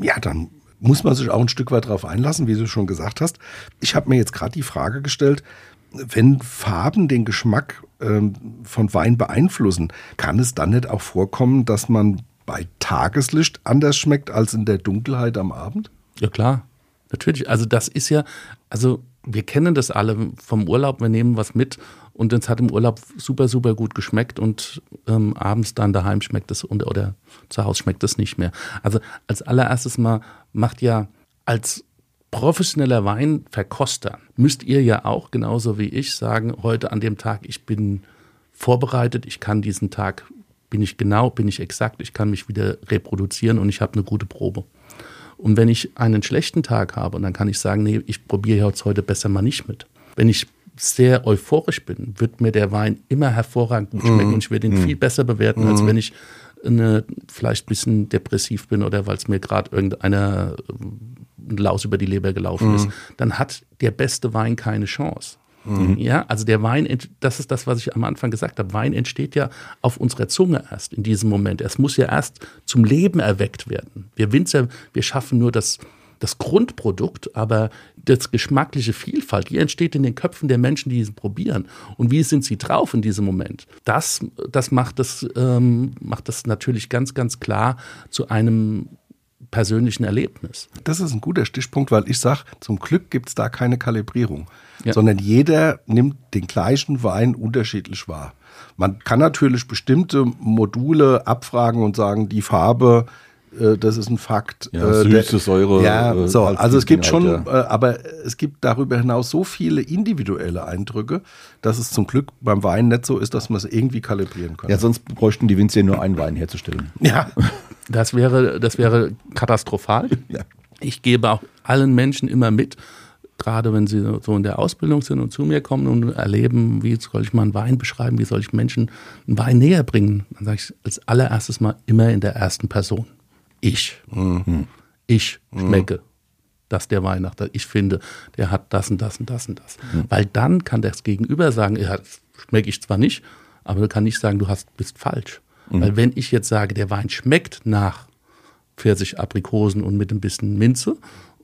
ja, dann muss man sich auch ein Stück weit darauf einlassen, wie du schon gesagt hast. Ich habe mir jetzt gerade die Frage gestellt, wenn Farben den Geschmack ähm, von Wein beeinflussen, kann es dann nicht auch vorkommen, dass man bei Tageslicht anders schmeckt als in der Dunkelheit am Abend?
Ja, klar. Natürlich. Also, das ist ja, also, wir kennen das alle vom Urlaub. Wir nehmen was mit und es hat im Urlaub super, super gut geschmeckt und ähm, abends dann daheim schmeckt es und, oder zu Hause schmeckt es nicht mehr. Also, als allererstes mal macht ja als professioneller Weinverkoster müsst ihr ja auch genauso wie ich sagen, heute an dem Tag, ich bin vorbereitet, ich kann diesen Tag bin ich genau, bin ich exakt, ich kann mich wieder reproduzieren und ich habe eine gute Probe. Und wenn ich einen schlechten Tag habe, dann kann ich sagen, nee, ich probiere jetzt heute besser mal nicht mit. Wenn ich sehr euphorisch bin, wird mir der Wein immer hervorragend gut schmecken mhm. und ich werde ihn mhm. viel besser bewerten, mhm. als wenn ich eine, vielleicht ein bisschen depressiv bin oder weil es mir gerade irgendeiner Laus über die Leber gelaufen mhm. ist. Dann hat der beste Wein keine Chance. Mhm. Ja, also der Wein, das ist das, was ich am Anfang gesagt habe. Wein entsteht ja auf unserer Zunge erst in diesem Moment. Es muss ja erst zum Leben erweckt werden. Wir Winzer, wir schaffen nur das, das Grundprodukt, aber das geschmackliche Vielfalt, die entsteht in den Köpfen der Menschen, die es probieren. Und wie sind sie drauf in diesem Moment? Das, das, macht, das ähm, macht das natürlich ganz, ganz klar zu einem persönlichen Erlebnis.
Das ist ein guter Stichpunkt, weil ich sage, zum Glück gibt es da keine Kalibrierung, ja. sondern jeder nimmt den gleichen Wein unterschiedlich wahr. Man kann natürlich bestimmte Module abfragen und sagen, die Farbe äh, das ist ein Fakt.
Ja, äh, süße Säure.
Ja, äh, so, also es gibt schon, halt, ja. aber es gibt darüber hinaus so viele individuelle Eindrücke, dass es zum Glück beim Wein nicht so ist, dass man es irgendwie kalibrieren kann.
Ja, sonst bräuchten die Winzer nur einen Wein herzustellen.
Ja. <laughs> Das wäre, das wäre katastrophal. Ja. Ich gebe auch allen Menschen immer mit, gerade wenn sie so in der Ausbildung sind und zu mir kommen und erleben, wie soll ich mal einen Wein beschreiben, wie soll ich Menschen einen Wein näher bringen, dann sage ich als allererstes mal immer in der ersten Person. Ich. Mhm. Ich schmecke. Mhm. dass der Wein nach, ich finde, der hat das und das und das und das. Mhm. Weil dann kann das Gegenüber sagen, ja, schmecke ich zwar nicht, aber du kann nicht sagen, du hast, bist falsch. Mhm. Weil wenn ich jetzt sage, der Wein schmeckt nach Pfirsich, Aprikosen und mit ein bisschen Minze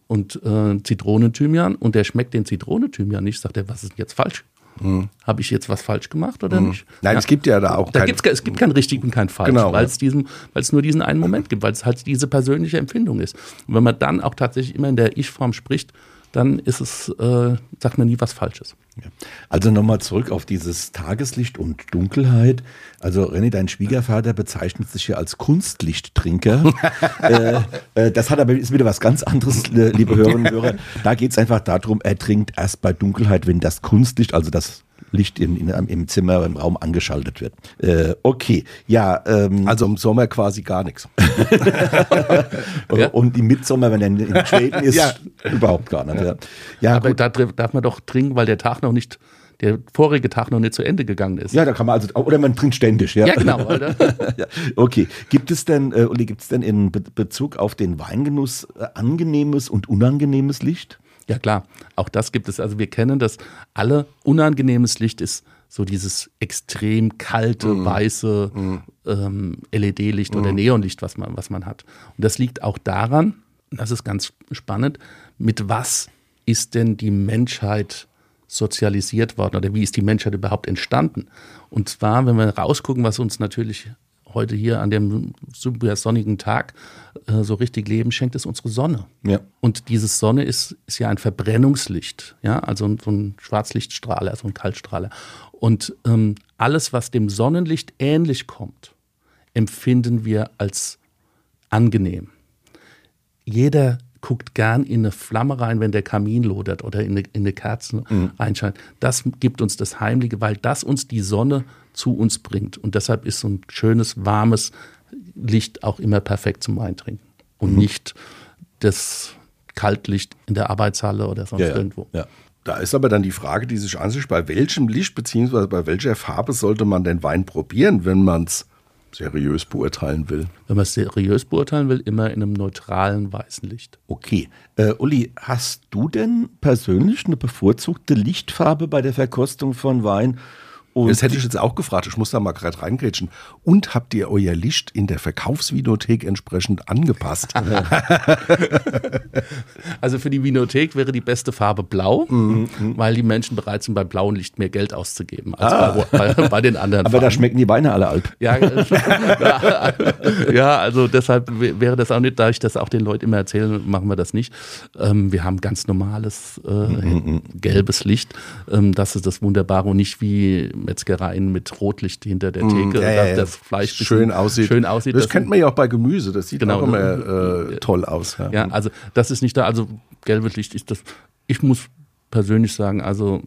und äh, Zitronenthymian und der schmeckt den Zitronenthymian nicht, sagt er, was ist denn jetzt falsch? Mhm. Habe ich jetzt was falsch gemacht oder mhm. nicht?
Nein, ja. es gibt ja da auch.
Da gibt's, es gibt kein richtig und kein falsch, genau, weil es ja. nur diesen einen Moment gibt, weil es halt diese persönliche Empfindung ist. Und wenn man dann auch tatsächlich immer in der Ich-Form spricht, dann ist es, äh, sagt man nie was Falsches.
Also nochmal zurück auf dieses Tageslicht und Dunkelheit. Also René, dein Schwiegervater bezeichnet sich ja als Kunstlichttrinker. <laughs> äh, äh, das hat aber ist wieder was ganz anderes, liebe Hörerinnen und Hörer. Da geht es einfach darum, er trinkt erst bei Dunkelheit, wenn das Kunstlicht, also das Licht in, in, im Zimmer, im Raum angeschaltet wird. Äh, okay, ja. Ähm,
Also im Sommer quasi gar nichts. <laughs>
ja. Und im Mitsommer, wenn er in, Schweden <laughs> ist,
Ja.
überhaupt gar nicht. Ja, ja,
Aber
gut.
da darf man doch trinken, weil der Tag noch nicht, der vorige Tag noch nicht zu Ende gegangen ist.
ja, da kann man also, oder man trinkt ständig. Ja,
Ja, genau, Alter. <laughs>
ja. Okay, gibt es denn, äh, Uli, gibt es denn in Be Bezug auf den Weingenuss äh, angenehmes und unangenehmes Licht?
Ja, klar. Auch das gibt es. Also wir kennen das. Alle unangenehmes Licht ist so dieses extrem kalte,
Mhm.
weiße ähm, LED-Licht oder Neonlicht, was man, was man hat. Und das liegt auch daran, und das ist ganz spannend, mit was ist denn die Menschheit sozialisiert worden oder wie ist die Menschheit überhaupt entstanden? Und zwar, wenn wir rausgucken, was uns natürlich heute hier an dem super sonnigen Tag äh, so richtig Leben schenkt, ist unsere Sonne.
Ja.
Und diese Sonne ist, ist ja ein Verbrennungslicht, ja, also so ein Schwarzlichtstrahler, so ein Kaltstrahler. Und ähm, alles, was dem Sonnenlicht ähnlich kommt, empfinden wir als angenehm. Jeder guckt gern in eine Flamme rein, wenn der Kamin lodert oder in eine, in eine Kerze reinscheint. Das gibt uns das Heimliche, weil das uns die Sonne zu uns bringt. Und deshalb ist so ein schönes, warmes Licht auch immer perfekt zum Eintrinken. Und nicht das Kaltlicht in der Arbeitshalle oder sonst irgendwo.
Ja.
Da ist aber dann die Frage, die sich an sich, bei welchem Licht bzw. bei welcher Farbe sollte man den Wein probieren, wenn man es seriös beurteilen will?
Wenn man es seriös beurteilen will, immer in einem neutralen weißen Licht.
Okay. Äh, Uli, hast du denn persönlich eine bevorzugte Lichtfarbe bei der Verkostung von Wein? Und
Das hätte ich jetzt auch gefragt, ich muss da mal gerade reingrätschen. Und habt ihr euer Licht in der Verkaufsvinothek entsprechend angepasst? <laughs>
Also für die Vinothek wäre die beste Farbe blau,
Mhm,
weil die Menschen bereit sind, bei blauem Licht mehr Geld auszugeben als bei, bei, bei den anderen
Ah. aber da
Farben.
schmecken die Weine alle alt.
Ja, äh, <laughs> <laughs> ja, also deshalb wäre das auch nicht, da ich das auch den Leuten immer erzähle, machen wir das nicht. Ähm, wir haben ganz normales äh,
Mhm,
gelbes Licht. Ähm, das ist das Wunderbare und nicht wie Metzgereien mit Rotlicht hinter der Theke,
Mhm. Ja, ja,
das Fleisch
schön aussieht.
Schön aussieht.
Das,
Das-
kennt man ja auch bei Gemüse, das sieht
Genau.
auch immer äh, toll aus. Ja.
Ja, also das ist nicht da, also gelbes Licht ist das. Ich muss persönlich sagen, also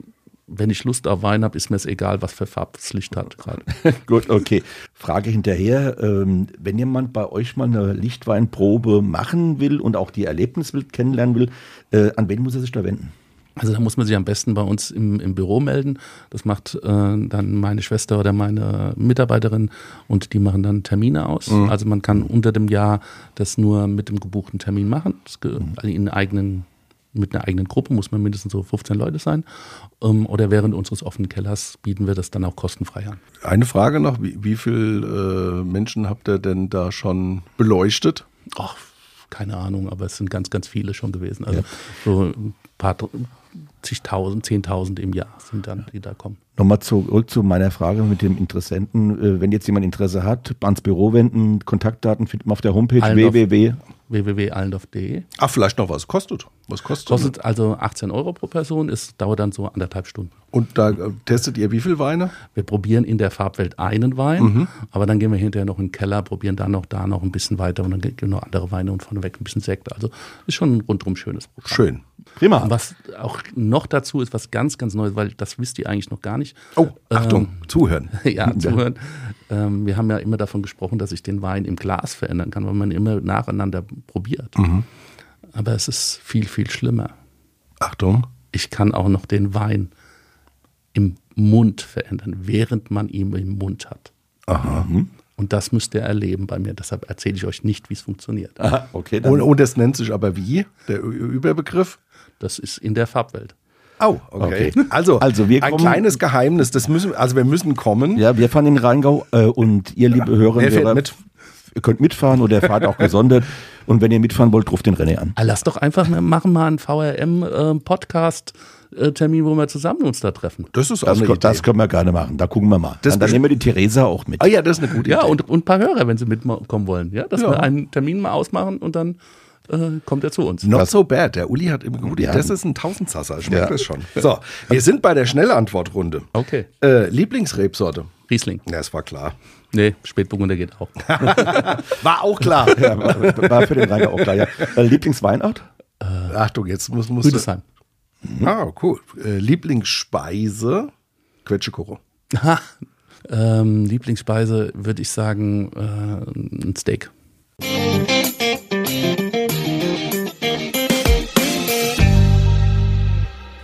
wenn ich Lust auf Wein habe, ist mir es egal, was für Farbe das Licht hat gerade. <laughs>
Gut, okay. Frage hinterher. Ähm, wenn jemand bei euch mal eine Lichtweinprobe machen will und auch die Erlebniswelt kennenlernen will, äh, an wen muss er sich da wenden?
Also da muss man sich am besten bei uns im, im Büro melden. Das macht äh, dann meine Schwester oder meine Mitarbeiterin und die machen dann Termine aus. Also man kann unter dem Jahr das nur mit dem gebuchten Termin machen. Ge- also in eigenen, mit einer eigenen Gruppe muss man mindestens so 15 Leute sein. Ähm, oder während unseres offenen Kellers bieten wir das dann auch kostenfrei an.
Eine Frage noch, wie, wie viele äh, Menschen habt ihr denn da schon beleuchtet?
Ach, keine Ahnung, aber es sind ganz, ganz viele schon gewesen. Also so ein paar zigtausend, zehntausend im Jahr sind dann, die da kommen.
Nochmal zurück zu meiner Frage mit dem Interessenten. Äh, wenn jetzt jemand Interesse hat, ans Büro wenden, Kontaktdaten findet man auf der Homepage
Allendorf.
www.
www.allendorf.de.
Ach, vielleicht noch was kostet. Was kostet?
Kostet also 18 Euro pro Person, es dauert dann so anderthalb Stunden.
Und da äh, testet ihr wie viel Weine?
Wir probieren in der Farbwelt einen Wein, aber dann gehen wir hinterher noch in den Keller, probieren dann noch da noch ein bisschen weiter und dann gehen noch andere Weine und vorneweg ein bisschen Sekt. Also ist schon ein rundum schönes Programm.
Schön.
Prima.
Und was auch noch dazu ist, was ganz, ganz Neues, weil das wisst ihr eigentlich noch gar nicht.
Oh, Achtung, zuhören. <laughs>
ja, zuhören. Ähm, wir haben ja immer davon gesprochen, dass ich den Wein im Glas verändern kann, weil man immer nacheinander probiert. Aber es ist viel, viel schlimmer.
Achtung.
Ich kann auch noch den Wein im Mund verändern, während man ihn im Mund hat.
Aha.
Und das müsst ihr erleben bei mir. Deshalb erzähle ich euch nicht, wie es funktioniert.
Aha, okay, dann
Und, und das nennt sich aber wie? Der Überbegriff?
Das ist in der Farbwelt.
Oh, okay.
Okay. <laughs>
Also,
Also wir
ein
kommen-
kleines Geheimnis, das müssen, also wir müssen kommen.
Ja, wir fahren in den Rheingau äh, und ihr, liebe Hörerinnen Hörer,
mit?
ihr könnt mitfahren oder fahrt auch gesondert. Und wenn ihr mitfahren wollt, ruft den René an.
Ah, lass doch einfach mal machen mal einen VRM-Podcast-Termin, wo wir zusammen uns da treffen.
Das ist auch
Das,
Idee.
das können wir gerne machen. Da gucken wir mal.
Das
dann, dann nehmen wir die Theresa auch mit.
ah ja, das ist eine gute
Ja,
Idee.
und, und ein paar Hörer, wenn sie mitkommen wollen. Ja, dass
Ja.
wir einen Termin mal ausmachen und dann äh, kommt er zu uns.
Not so bad. Der Uli hat immer gut.
Ja.
Das ist ein Tausendsasser. Ich merke
Ja.
das schon. So, wir sind bei der Schnellantwortrunde.
Okay.
Äh, Lieblingsrebsorte?
Riesling.
Ja, es war klar.
Nee, Spätburgunder geht auch. <laughs>
War auch klar.
Ja, war, war für den Rheingau auch klar. Ja. <laughs> Äh, Lieblingsweinort?
Achtung, jetzt muss, muss
Rüdesheim.
Ah, cool. Äh, Lieblingsspeise? Quetschekoro.
ähm, Lieblingsspeise würde ich sagen äh, ein Steak.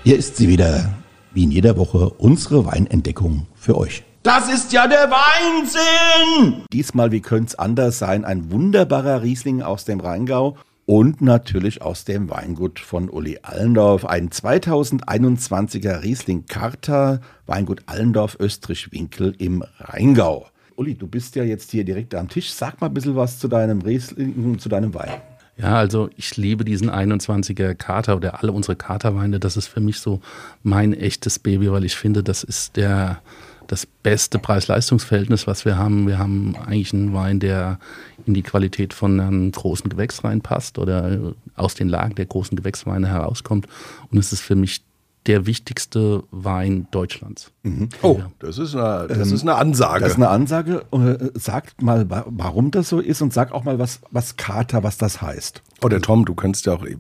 Hier ist sie wieder, wie in jeder Woche, unsere Weinentdeckung für euch.
Das ist ja der Weinsinn!
Diesmal, wie könnte es anders sein, ein wunderbarer Riesling aus dem Rheingau und natürlich aus dem Weingut von Uli Allendorf. Ein 2021er Riesling Carta, Weingut Allendorf, Österreich-Winkel im Rheingau. Uli, du bist ja jetzt hier direkt am Tisch. Sag mal ein bisschen was zu deinem Riesling, zu deinem Wein.
Ja, also ich liebe diesen 21er Kater oder alle unsere Katerweine. Das ist für mich so mein echtes Baby, weil ich finde, das ist der das beste Preis-Leistungs-Verhältnis, was wir haben. Wir haben eigentlich einen Wein, der in die Qualität von einem großen Gewächs reinpasst oder aus den Lagen der großen Gewächsweine herauskommt. Und es ist für mich der wichtigste Wein Deutschlands.
Mhm. Oh, das ist eine, das ähm, ist eine Ansage.
Das ist eine Ansage. Äh, sagt mal, warum das so ist und sag auch mal, was, was Kater, was das heißt.
Oh, der Tom, du könntest ja auch, äh,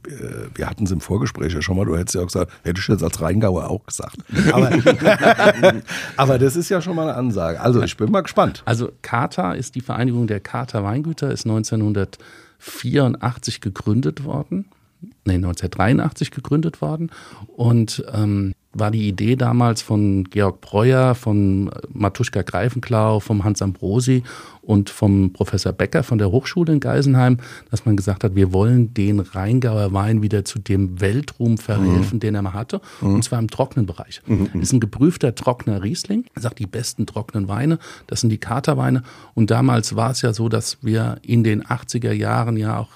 wir hatten es im Vorgespräch ja schon mal, du hättest ja auch gesagt, hätte ich jetzt als Rheingauer auch gesagt. <laughs> Aber, <laughs> aber das ist ja schon mal eine Ansage. Also ich bin mal gespannt.
Also Kater ist die Vereinigung der Kater Weingüter, ist 1984 gegründet worden nee, 1983 gegründet worden und ähm, war die Idee damals von Georg Breuer, von Matuschka Greifenklau, vom Hans Ambrosi und vom Professor Becker von der Hochschule in Geisenheim, dass man gesagt hat, wir wollen den Rheingauer Wein wieder zu dem Weltruhm verhelfen, mhm. den er mal hatte, mhm. und zwar im trockenen Bereich. Mhm. Das ist ein geprüfter trockener Riesling, er sagt die besten trockenen Weine, das sind die Katerweine und damals war es ja so, dass wir in den 80er Jahren ja auch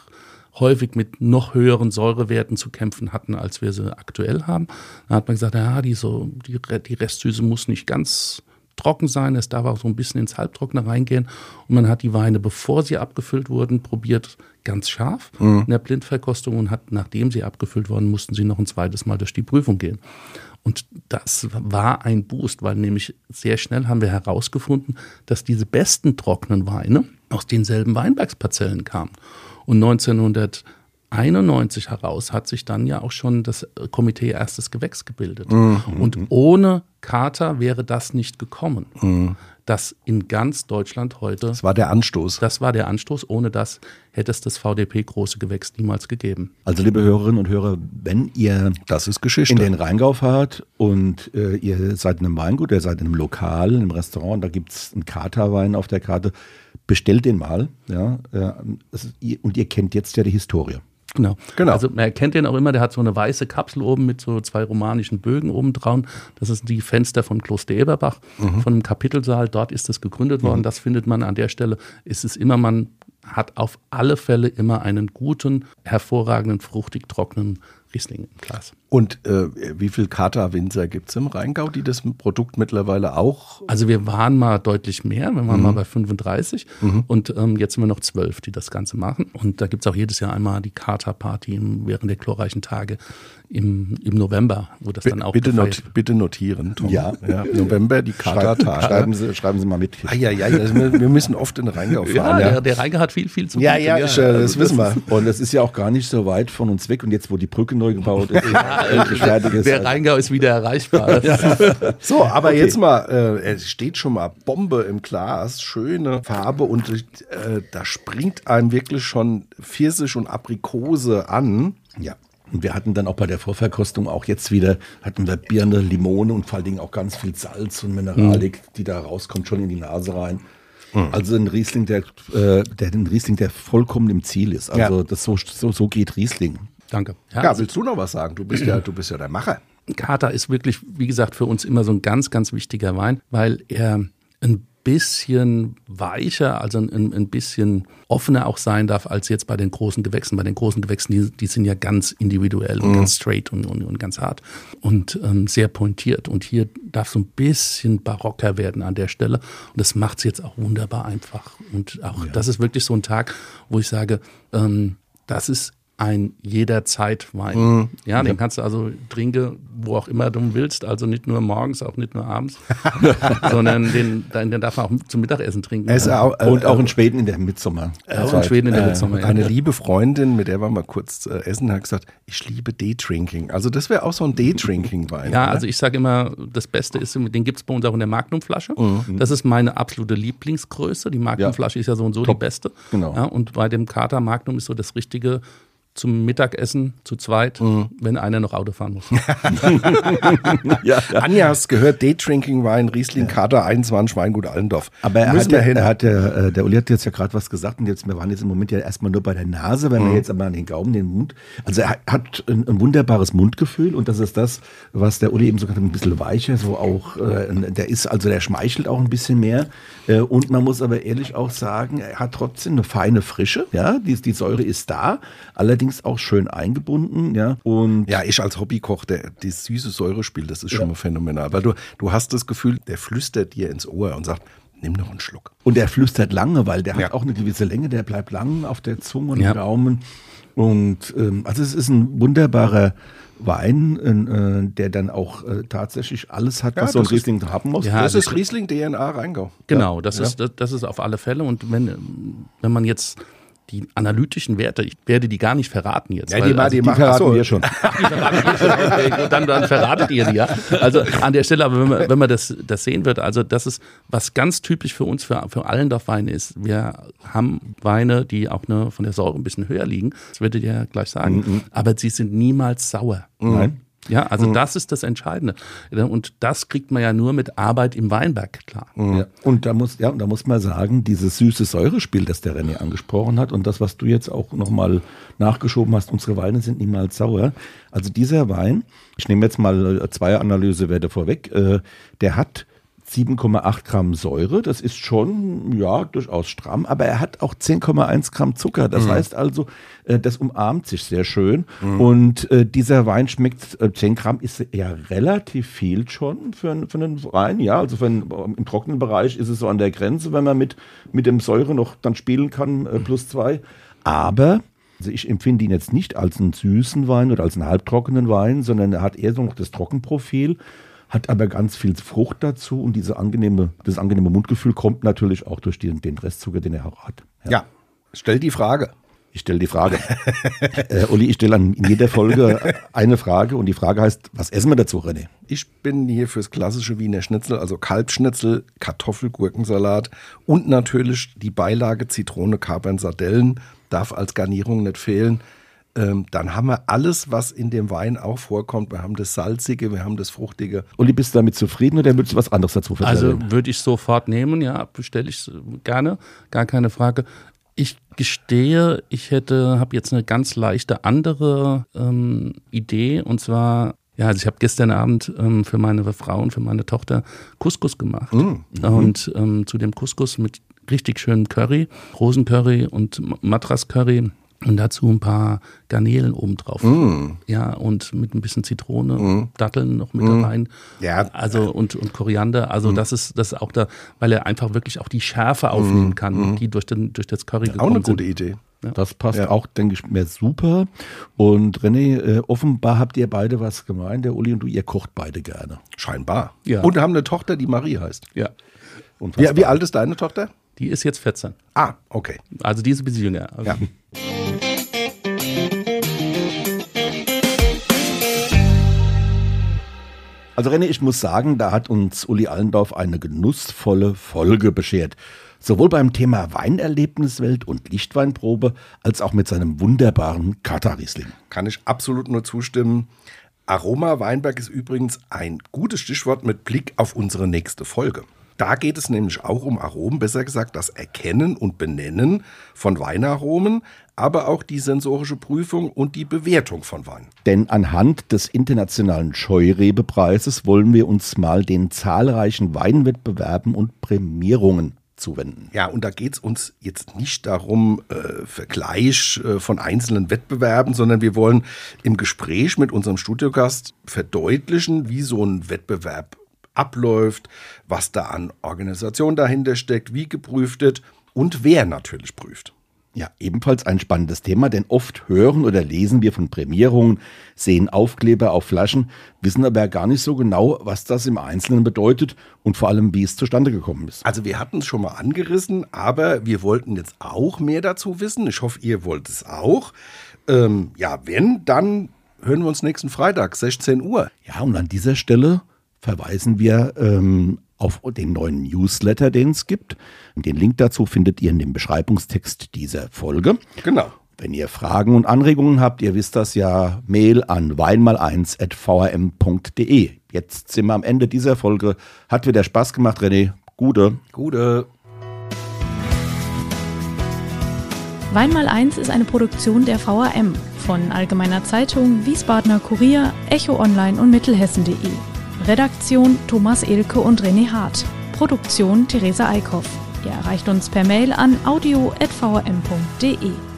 häufig mit noch höheren Säurewerten zu kämpfen hatten, als wir sie aktuell haben. Da hat man gesagt, ja, die, so, die, die Restsüße muss nicht ganz trocken sein, es darf auch so ein bisschen ins Halbtrockene reingehen. Und man hat die Weine, bevor sie abgefüllt wurden, probiert ganz scharf mhm. in der Blindverkostung und hat, nachdem sie abgefüllt wurden, mussten sie noch ein zweites Mal durch die Prüfung gehen. Und das war ein Boost, weil nämlich sehr schnell haben wir herausgefunden, dass diese besten trockenen Weine aus denselben Weinbergsparzellen kamen. Und 1991 heraus hat sich dann ja auch schon das Komitee Erstes Gewächs gebildet. Mhm. Und ohne Kater wäre das nicht gekommen. Mhm. Das in ganz Deutschland heute.
Das war der Anstoß.
Das war der Anstoß. Ohne das hätte es das VDP große Gewächs niemals gegeben.
Also liebe Hörerinnen und Hörer, wenn ihr
das ist Geschichte.
in den Rheingau fahrt und äh, ihr seid in einem Weingut, ihr seid in einem Lokal, in einem Restaurant, da gibt es einen Katerwein auf der Karte, bestellt den mal. Ja, äh, und ihr kennt jetzt ja die Historie.
Genau. genau. Also man erkennt den auch immer, der hat so eine weiße Kapsel oben mit so zwei romanischen Bögen oben drauf. Das sind die Fenster von Kloster Eberbach, mhm. von einem Kapitelsaal. Dort ist das gegründet worden. Mhm. Das findet man an der Stelle. Ist es immer, man hat auf alle Fälle immer einen guten, hervorragenden, fruchtig trockenen Riesling im Glas.
Und äh, wie viel Kater-Winzer gibt es im Rheingau, die das Produkt mittlerweile auch?
Also wir waren mal deutlich mehr, wir waren mhm. mal bei 35 mhm. und ähm, jetzt sind wir noch zwölf, die das Ganze machen. Und da gibt es auch jedes Jahr einmal die Kater-Party während der glorreichen Tage im, im November, wo das dann auch
bitte, not, bitte notieren,
Tom. Ja.
ja November, die Kater-Tage.
Schreiben Sie, schreiben Sie mal mit.
Ah, ja, ja, also wir, wir, müssen oft in den Rheingau fahren. Ja,
ja. Der, der, Rheingau hat viel, viel zu
tun. Ja, ja, ich, äh, das, das wissen wir.
Und es ist ja auch gar nicht so weit von uns weg. Und jetzt, wo die Brücke neu gebaut ist, <laughs> <laughs>
fertig ist. Der Rheingau ist wieder erreichbar. <laughs>
so, aber okay. jetzt mal, äh, es steht schon mal Bombe im Glas, schöne Farbe und äh, da springt einem wirklich schon Pfirsich und Aprikose an.
Ja. Und wir hatten dann auch bei der Vorverkostung auch jetzt wieder, hatten wir Birne, Limone und vor allen Dingen auch ganz viel Salz und Mineralik, mhm. die da rauskommt, schon in die Nase rein. Mhm. Also ein Riesling, der, äh, der, ein Riesling, der vollkommen im Ziel ist. Also ja. das so, so, so geht Riesling.
Danke.
Ja, ja, willst du noch was sagen? Du bist ja, du bist ja der Macher.
Kater ist wirklich, wie gesagt, für uns immer so ein ganz, ganz wichtiger Wein, weil er ein bisschen weicher, also ein, ein, bisschen offener auch sein darf, als jetzt bei den großen Gewächsen. Bei den großen Gewächsen, die, die sind ja ganz individuell und mhm. ganz straight und, und, und, ganz hart und ähm, sehr pointiert. Und hier darf so ein bisschen barocker werden an der Stelle. Und das macht es jetzt auch wunderbar einfach. Und auch ja. das ist wirklich so ein Tag, wo ich sage, ähm, das ist ein jederzeit-Wein.
Mhm.
Ja, den kannst du also trinken, wo auch immer du willst, also nicht nur morgens, auch nicht nur abends, <laughs> sondern den, den, den darf man auch zum Mittagessen trinken. Ja.
auch, äh,
Und auch in Schweden in der Mitsommer.
auch in Schweden in der Mitsommer. ja.
Eine liebe Freundin, mit der wir mal kurz äh, essen, hat gesagt, ich liebe Day-Drinking. Also das wäre auch so ein Day-Drinking-Wein.
Ja,
oder?
also ich sage immer, das Beste ist, den gibt es bei uns auch in der Magnumflasche.
Mhm.
Das ist meine absolute Lieblingsgröße. Die Magnumflasche ist ja so und so die beste.
Genau.
Ja, und bei dem Kater Magnum ist so das Richtige zum Mittagessen zu zweit,
Mhm.
wenn einer noch Auto fahren muss. <laughs>
Ja, ja.
Anja hast gehört, Day-Drinking-Wein, Riesling, Kater 21, Weingut Allendorf.
Aber er
Müssen
hat, ja,
hin.
er hat ja, äh, der Uli hat jetzt ja gerade was gesagt und jetzt, wir waren jetzt im Moment ja erstmal nur bei der Nase, wenn
Mhm.
wir jetzt aber an den Gaumen, den Mund, also er hat- hat ein, ein wunderbares Mundgefühl und das ist das, was der Uli eben so gesagt hat, ein bisschen weicher, so auch, äh, der ist, also der schmeichelt auch ein bisschen mehr äh, und man muss aber ehrlich auch sagen, er hat trotzdem eine feine Frische, ja, die, die Säure ist da, allerdings auch schön eingebunden, ja, und
Ja, ich als Hobbykoch, der das süße Säurespiel, das ist schon mal phänomenal. Weil du, du hast das Gefühl, der flüstert dir ins Ohr und sagt, nimm noch einen Schluck.
Und er flüstert lange, weil der
Ja.
hat auch eine gewisse Länge, der bleibt lang auf der Zunge und
Ja.
im Gaumen. Und ähm, also es ist ein wunderbarer Wein, äh, der dann auch äh, tatsächlich alles hat,
Ja,
was so ein
das ist-
Riesling haben muss.
Ja,
das
also
ist Riesling DNA Rheingau.
Genau, das, Ist, das, das ist auf alle Fälle. Und wenn, wenn man jetzt die analytischen Werte, ich werde die gar nicht verraten jetzt.
Ja,
weil,
die,
also,
die,
Die
machen
verraten
achso,
wir schon.
Die verraten wir schon. Okay, dann, dann verratet ihr die, ja. Also an der Stelle, aber wenn man, wenn man das, das sehen wird, also das ist, was ganz typisch für uns, für, für Allendorf-Weine ist, wir haben Weine, die auch ne, von der Säure ein bisschen höher liegen, das werdet ihr ja gleich sagen, aber sie sind niemals sauer.
Nein.
Ja, also das ist das Entscheidende. Und das kriegt man ja nur mit Arbeit im Weinberg klar.
Ja. Und da muss, ja, und da muss man sagen, dieses süße Säurespiel, das der René angesprochen hat und das, was du jetzt auch nochmal nachgeschoben hast, unsere Weine sind niemals sauer. Also dieser Wein, ich nehme jetzt mal äh, zwei Analysewerte vorweg, äh, der hat 7,8 Gramm Säure, das ist schon, ja, durchaus stramm, aber er hat auch 10,1 Gramm Zucker. Das heißt also, äh, das umarmt sich sehr schön. Und äh, dieser Wein schmeckt, äh, 10 Gramm ist ja relativ viel schon für, einen- für einen Wein. Ja, also für einen, im trockenen Bereich ist es so an der Grenze, wenn man mit, mit dem Säure noch dann spielen kann, äh, plus zwei. Aber also ich empfinde ihn jetzt nicht als einen süßen Wein oder als einen halbtrockenen Wein, sondern er hat eher so noch das Trockenprofil, hat aber ganz viel Frucht dazu und diese angenehme, das angenehme Mundgefühl kommt natürlich auch durch den, den Restzucker, den er auch hat.
Ja, stell die Frage.
Ich stelle die Frage. <laughs> äh, Uli, ich stelle an in jeder Folge eine Frage und die Frage heißt, was essen wir dazu, René?
Ich bin hier fürs klassische Wiener Schnitzel, also Kalbschnitzel, Kartoffelgurkensalat und natürlich die Beilage Zitrone, Kapern, Sardellen darf als Garnierung nicht fehlen. Ähm, dann haben wir alles, was in dem Wein auch vorkommt. Wir haben das Salzige, wir haben das Fruchtige.
Uli, bist du damit zufrieden oder würdest du was anderes dazu
Also
verstellen?
würde ich sofort nehmen, ja, bestelle ich gerne, gar keine Frage. Ich gestehe, ich hätte, habe jetzt eine ganz leichte andere ähm, Idee und zwar, ja, also ich habe gestern Abend ähm, für meine Frau und für meine Tochter Couscous gemacht und ähm, zu dem Couscous mit richtig schönem Curry, Rosencurry und Ma- Madras-Curry und dazu ein paar Garnelen obendrauf. Ja, und mit ein bisschen Zitrone, Datteln noch mit rein.
Ja.
Also und, und Koriander, also das ist das ist auch da, weil er einfach wirklich auch die Schärfe aufnehmen kann, die durch, den, durch das Curry
Auch
gekommen
eine gute
sind.
Idee.
Das passt
Ja.
auch, denke ich, mir super. Und René, äh, offenbar habt ihr beide was gemein, der Uli und du, ihr kocht beide gerne.
Scheinbar.
Ja.
Und haben eine Tochter, die Marie heißt.
Ja.
Wie, wie alt ist deine Tochter?
Die ist jetzt 14.
Ah, okay.
Also die ist ein bisschen jünger.
Ja. <laughs>
Also René, ich muss sagen, da hat uns Uli Allendorf eine genussvolle Folge beschert. Sowohl beim Thema Weinerlebniswelt und Lichtweinprobe, als auch mit seinem wunderbaren Katar-Riesling.
Kann ich absolut nur zustimmen. Aroma Weinberg ist übrigens ein gutes Stichwort mit Blick auf unsere nächste Folge. Da geht es nämlich auch um Aromen, besser gesagt das Erkennen und Benennen von Weinaromen, aber auch die sensorische Prüfung und die Bewertung von Wein.
Denn anhand des internationalen Scheurebe-Preises wollen wir uns mal den zahlreichen Weinwettbewerben und Prämierungen zuwenden.
Ja, und da geht es uns jetzt nicht darum, äh, Vergleich äh, von einzelnen Wettbewerben, sondern wir wollen im Gespräch mit unserem Studiogast verdeutlichen, wie so ein Wettbewerb abläuft, was da an Organisation dahinter steckt, wie geprüft wird und wer natürlich prüft.
Ja, ebenfalls ein spannendes Thema, denn oft hören oder lesen wir von Prämierungen, sehen Aufkleber auf Flaschen, wissen aber gar nicht so genau, was das im Einzelnen bedeutet und vor allem, wie es zustande gekommen ist.
Also wir hatten es schon mal angerissen, aber wir wollten jetzt auch mehr dazu wissen. Ich hoffe, ihr wollt es auch. Ähm, ja, wenn, dann hören wir uns nächsten Freitag, 16 Uhr.
Ja, und an dieser Stelle verweisen wir ähm, auf den neuen Newsletter, den es gibt. Den Link dazu findet ihr in dem Beschreibungstext dieser Folge.
Genau.
Wenn ihr Fragen und Anregungen habt, ihr wisst das ja, Mail an weinmal1.vrm.de. Jetzt sind wir am Ende dieser Folge. Hat wieder Spaß gemacht, René. Gute.
Gute.
Weinmal 1 ist eine Produktion der VRM von Allgemeiner Zeitung, Wiesbadener Kurier, Echo Online und Mittelhessen.de. Redaktion Thomas Elke und René Hart. Produktion Theresa Eickhoff. Ihr erreicht uns per Mail an audio.vrm.de.